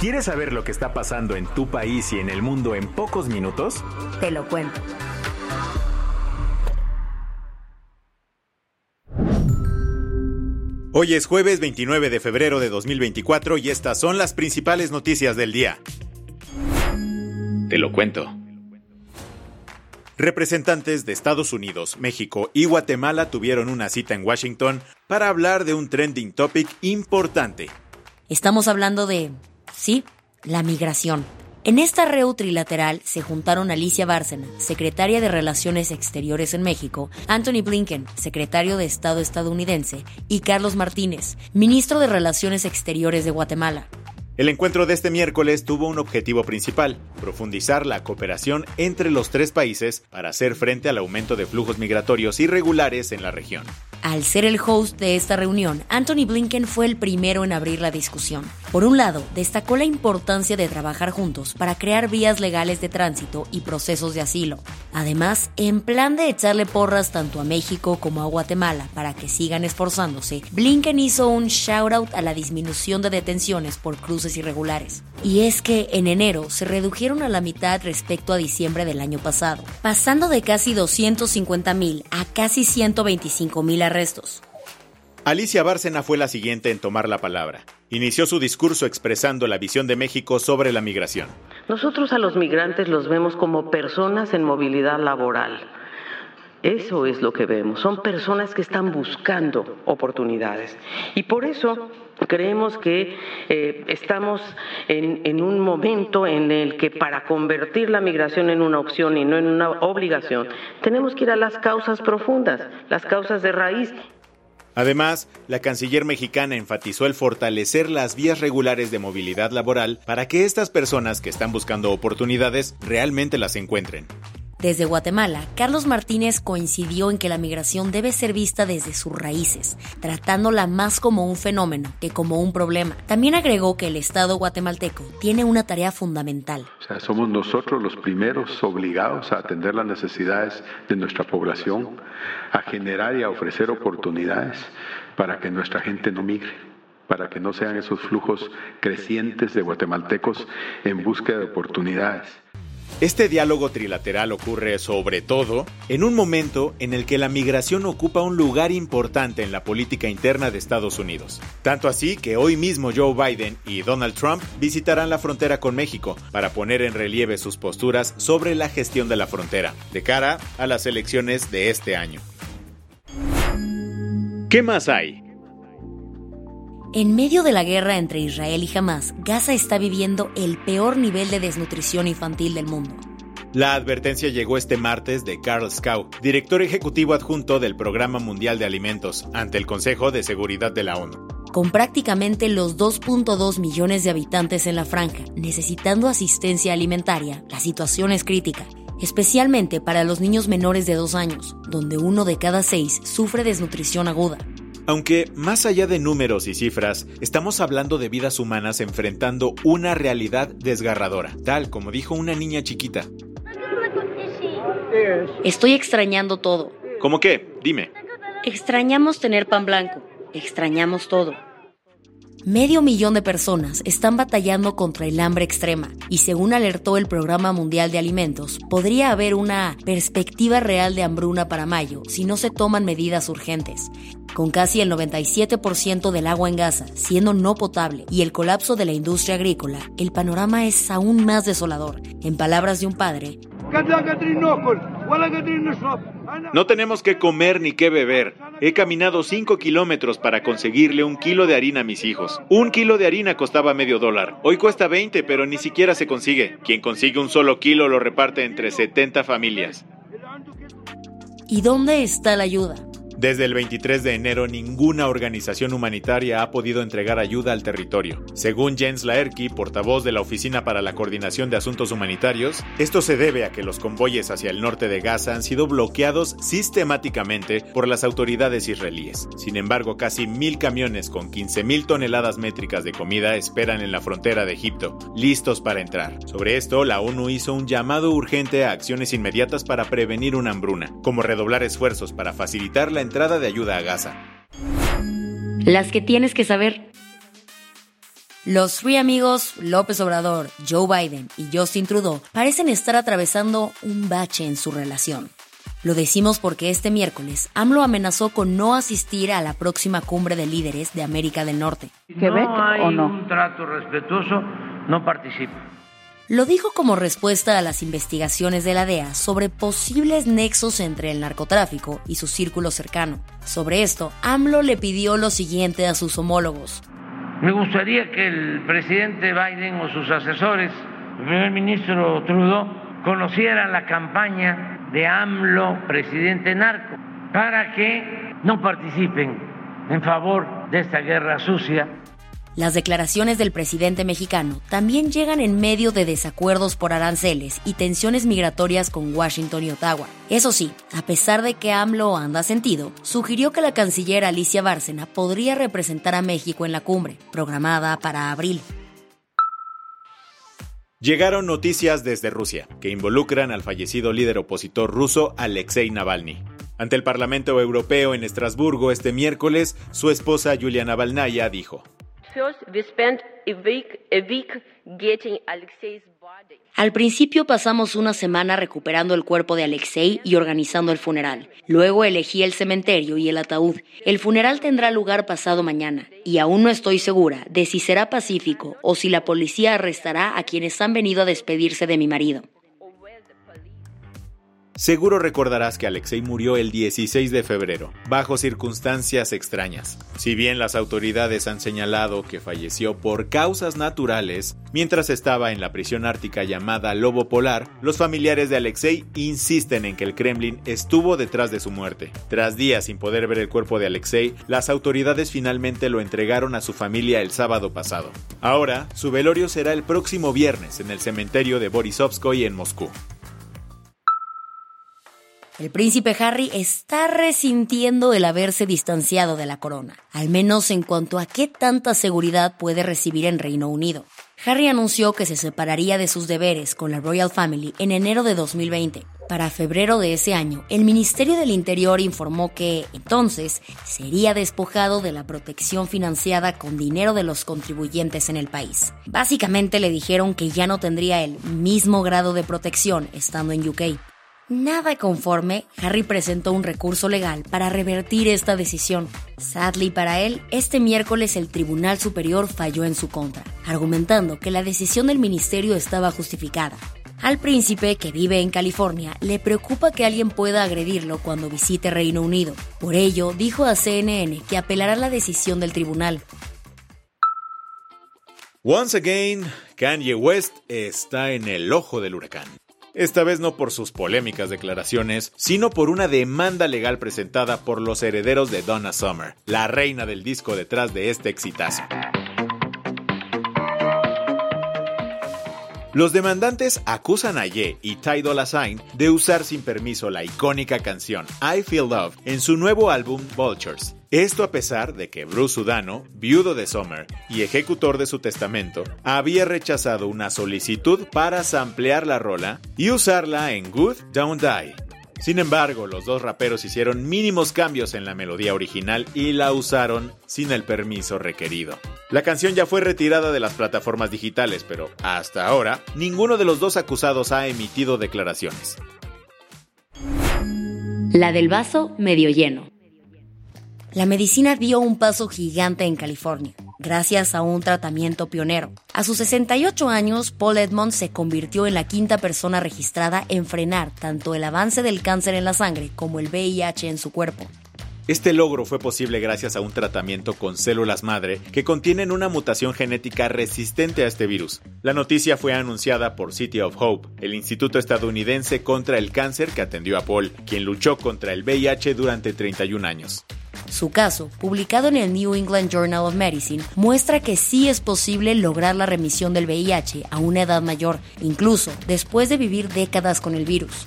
¿Quieres saber lo que está pasando en tu país y en el mundo en pocos minutos? Te lo cuento. Hoy es jueves 29 de febrero de 2024 y estas son las principales noticias del día. Te lo cuento. Representantes de Estados Unidos, México y Guatemala tuvieron una cita en Washington para hablar de un trending topic importante. Estamos hablando de, sí, la migración. En esta reu trilateral se juntaron Alicia Bárcena, secretaria de Relaciones Exteriores en México, Anthony Blinken, secretario de Estado estadounidense, y Carlos Martínez, ministro de Relaciones Exteriores de Guatemala. El encuentro de este miércoles tuvo un objetivo principal, profundizar la cooperación entre los tres países para hacer frente al aumento de flujos migratorios irregulares en la región. Al ser el host de esta reunión, Anthony Blinken fue el primero en abrir la discusión. Por un lado, destacó la importancia de trabajar juntos para crear vías legales de tránsito y procesos de asilo. Además, en plan de echarle porras tanto a México como a Guatemala para que sigan esforzándose, Blinken hizo un shout out a la disminución de detenciones por cruces irregulares. Y es que en enero se redujeron a la mitad respecto a diciembre del año pasado, pasando de casi 250 mil a casi 125 mil arrestos. Alicia Bárcena fue la siguiente en tomar la palabra. Inició su discurso expresando la visión de México sobre la migración. Nosotros a los migrantes los vemos como personas en movilidad laboral. Eso es lo que vemos. Son personas que están buscando oportunidades. Y por eso creemos que eh, estamos en, en un momento en el que para convertir la migración en una opción y no en una obligación, tenemos que ir a las causas profundas, las causas de raíz. Además, la canciller mexicana enfatizó el fortalecer las vías regulares de movilidad laboral para que estas personas que están buscando oportunidades realmente las encuentren. Desde Guatemala, Carlos Martínez coincidió en que la migración debe ser vista desde sus raíces, tratándola más como un fenómeno que como un problema. También agregó que el Estado guatemalteco tiene una tarea fundamental. O sea, somos nosotros los primeros obligados a atender las necesidades de nuestra población, a generar y a ofrecer oportunidades para que nuestra gente no migre para que no sean esos flujos crecientes de guatemaltecos en búsqueda de oportunidades. Este diálogo trilateral ocurre sobre todo en un momento en el que la migración ocupa un lugar importante en la política interna de Estados Unidos. Tanto así que hoy mismo Joe Biden y Donald Trump visitarán la frontera con México para poner en relieve sus posturas sobre la gestión de la frontera de cara a las elecciones de este año. ¿Qué más hay? En medio de la guerra entre Israel y Hamas, Gaza está viviendo el peor nivel de desnutrición infantil del mundo. La advertencia llegó este martes de Carl Skau, director ejecutivo adjunto del Programa Mundial de Alimentos, ante el Consejo de Seguridad de la ONU. Con prácticamente los 2.2 millones de habitantes en la franja necesitando asistencia alimentaria, la situación es crítica, especialmente para los niños menores de dos años, donde uno de cada seis sufre desnutrición aguda. Aunque más allá de números y cifras, estamos hablando de vidas humanas enfrentando una realidad desgarradora, tal como dijo una niña chiquita. Estoy extrañando todo. ¿Cómo qué? Dime. Extrañamos tener pan blanco. Extrañamos todo. Medio millón de personas están batallando contra el hambre extrema y según alertó el Programa Mundial de Alimentos, podría haber una perspectiva real de hambruna para mayo si no se toman medidas urgentes. Con casi el 97% del agua en Gaza siendo no potable y el colapso de la industria agrícola, el panorama es aún más desolador. En palabras de un padre, no tenemos que comer ni que beber. He caminado 5 kilómetros para conseguirle un kilo de harina a mis hijos. Un kilo de harina costaba medio dólar. Hoy cuesta 20, pero ni siquiera se consigue. Quien consigue un solo kilo lo reparte entre 70 familias. ¿Y dónde está la ayuda? Desde el 23 de enero, ninguna organización humanitaria ha podido entregar ayuda al territorio. Según Jens Laerke, portavoz de la Oficina para la Coordinación de Asuntos Humanitarios, esto se debe a que los convoyes hacia el norte de Gaza han sido bloqueados sistemáticamente por las autoridades israelíes. Sin embargo, casi mil camiones con 15.000 toneladas métricas de comida esperan en la frontera de Egipto, listos para entrar. Sobre esto, la ONU hizo un llamado urgente a acciones inmediatas para prevenir una hambruna, como redoblar esfuerzos para facilitar la entrada de ayuda a Gaza. Las que tienes que saber. Los three amigos López Obrador, Joe Biden y Justin Trudeau parecen estar atravesando un bache en su relación. Lo decimos porque este miércoles AMLO amenazó con no asistir a la próxima cumbre de líderes de América del Norte. no hay un trato respetuoso, no participa. Lo dijo como respuesta a las investigaciones de la DEA sobre posibles nexos entre el narcotráfico y su círculo cercano. Sobre esto, AMLO le pidió lo siguiente a sus homólogos. Me gustaría que el presidente Biden o sus asesores, el primer ministro Trudeau, conocieran la campaña de AMLO, presidente narco, para que no participen en favor de esta guerra sucia las declaraciones del presidente mexicano también llegan en medio de desacuerdos por aranceles y tensiones migratorias con Washington y Ottawa. Eso sí, a pesar de que AMLO anda sentido, sugirió que la canciller Alicia Bárcena podría representar a México en la cumbre, programada para abril. Llegaron noticias desde Rusia que involucran al fallecido líder opositor ruso Alexei Navalny. Ante el Parlamento Europeo en Estrasburgo este miércoles, su esposa Yulia Navalnaya dijo: al principio pasamos una semana recuperando el cuerpo de Alexei y organizando el funeral. Luego elegí el cementerio y el ataúd. El funeral tendrá lugar pasado mañana y aún no estoy segura de si será pacífico o si la policía arrestará a quienes han venido a despedirse de mi marido. Seguro recordarás que Alexei murió el 16 de febrero, bajo circunstancias extrañas. Si bien las autoridades han señalado que falleció por causas naturales, mientras estaba en la prisión ártica llamada Lobo Polar, los familiares de Alexei insisten en que el Kremlin estuvo detrás de su muerte. Tras días sin poder ver el cuerpo de Alexei, las autoridades finalmente lo entregaron a su familia el sábado pasado. Ahora, su velorio será el próximo viernes en el cementerio de Borisovskoy en Moscú. El príncipe Harry está resintiendo el haberse distanciado de la corona, al menos en cuanto a qué tanta seguridad puede recibir en Reino Unido. Harry anunció que se separaría de sus deberes con la Royal Family en enero de 2020. Para febrero de ese año, el Ministerio del Interior informó que, entonces, sería despojado de la protección financiada con dinero de los contribuyentes en el país. Básicamente le dijeron que ya no tendría el mismo grado de protección estando en UK. Nada conforme, Harry presentó un recurso legal para revertir esta decisión. Sadly para él, este miércoles el Tribunal Superior falló en su contra, argumentando que la decisión del ministerio estaba justificada. Al príncipe, que vive en California, le preocupa que alguien pueda agredirlo cuando visite Reino Unido. Por ello, dijo a CNN que apelará la decisión del tribunal. Once again, Kanye West está en el ojo del huracán. Esta vez no por sus polémicas declaraciones, sino por una demanda legal presentada por los herederos de Donna Summer, la reina del disco detrás de este exitazo. Los demandantes acusan a Ye y Ty Dolla Sign de usar sin permiso la icónica canción I Feel Love en su nuevo álbum Vultures. Esto a pesar de que Bruce Sudano, viudo de Summer y ejecutor de su testamento, había rechazado una solicitud para samplear la rola y usarla en Good Don't Die, sin embargo, los dos raperos hicieron mínimos cambios en la melodía original y la usaron sin el permiso requerido. La canción ya fue retirada de las plataformas digitales, pero hasta ahora ninguno de los dos acusados ha emitido declaraciones. La del vaso medio lleno. La medicina dio un paso gigante en California gracias a un tratamiento pionero. A sus 68 años, Paul Edmond se convirtió en la quinta persona registrada en frenar tanto el avance del cáncer en la sangre como el VIH en su cuerpo. Este logro fue posible gracias a un tratamiento con células madre que contienen una mutación genética resistente a este virus. La noticia fue anunciada por City of Hope, el instituto estadounidense contra el cáncer que atendió a Paul, quien luchó contra el VIH durante 31 años. Su caso, publicado en el New England Journal of Medicine, muestra que sí es posible lograr la remisión del VIH a una edad mayor, incluso después de vivir décadas con el virus.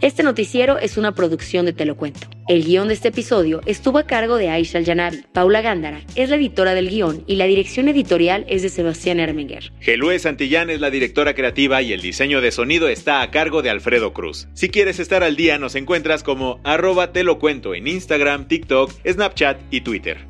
Este noticiero es una producción de Te lo cuento. El guion de este episodio estuvo a cargo de Aisha Al-Janabi. Paula Gándara es la editora del guion y la dirección editorial es de Sebastián Erminger. Gelue Santillán es la directora creativa y el diseño de sonido está a cargo de Alfredo Cruz. Si quieres estar al día, nos encuentras como arroba te lo cuento en Instagram, TikTok, Snapchat y Twitter.